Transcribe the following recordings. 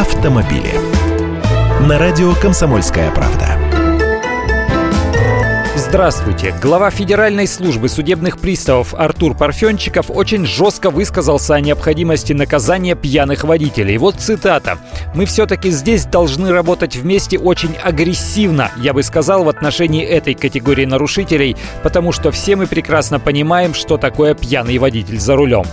автомобили. На радио «Комсомольская правда». Здравствуйте. Глава Федеральной службы судебных приставов Артур Парфенчиков очень жестко высказался о необходимости наказания пьяных водителей. Вот цитата. «Мы все-таки здесь должны работать вместе очень агрессивно, я бы сказал, в отношении этой категории нарушителей, потому что все мы прекрасно понимаем, что такое пьяный водитель за рулем».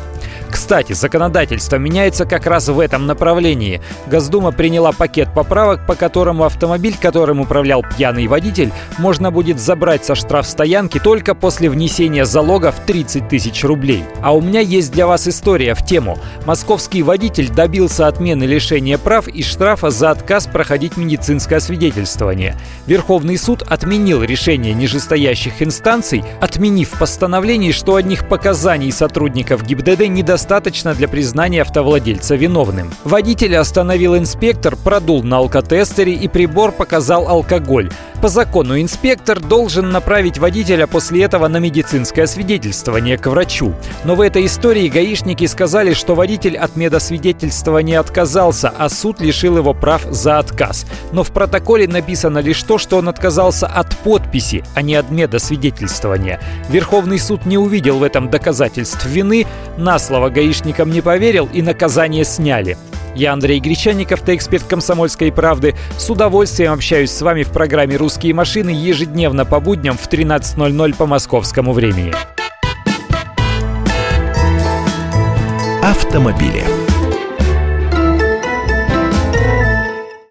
Кстати, законодательство меняется как раз в этом направлении. Госдума приняла пакет поправок, по которому автомобиль, которым управлял пьяный водитель, можно будет забрать со штрафстоянки только после внесения залога в 30 тысяч рублей. А у меня есть для вас история в тему. Московский водитель добился отмены лишения прав и штрафа за отказ проходить медицинское освидетельствование. Верховный суд отменил решение нижестоящих инстанций, отменив постановление, что одних показаний сотрудников ГИБДД недостаточно достаточно для признания автовладельца виновным. Водителя остановил инспектор, продул на алкотестере и прибор показал алкоголь. По закону инспектор должен направить водителя после этого на медицинское свидетельствование к врачу. Но в этой истории гаишники сказали, что водитель от медосвидетельствования отказался, а суд лишил его прав за отказ. Но в протоколе написано лишь то, что он отказался от подписи, а не от медосвидетельствования. Верховный суд не увидел в этом доказательств вины, на слово гаишникам не поверил и наказание сняли. Я Андрей Гречанников, ты эксперт «Комсомольской правды». С удовольствием общаюсь с вами в программе «Русские машины» ежедневно по будням в 13.00 по московскому времени. Автомобили.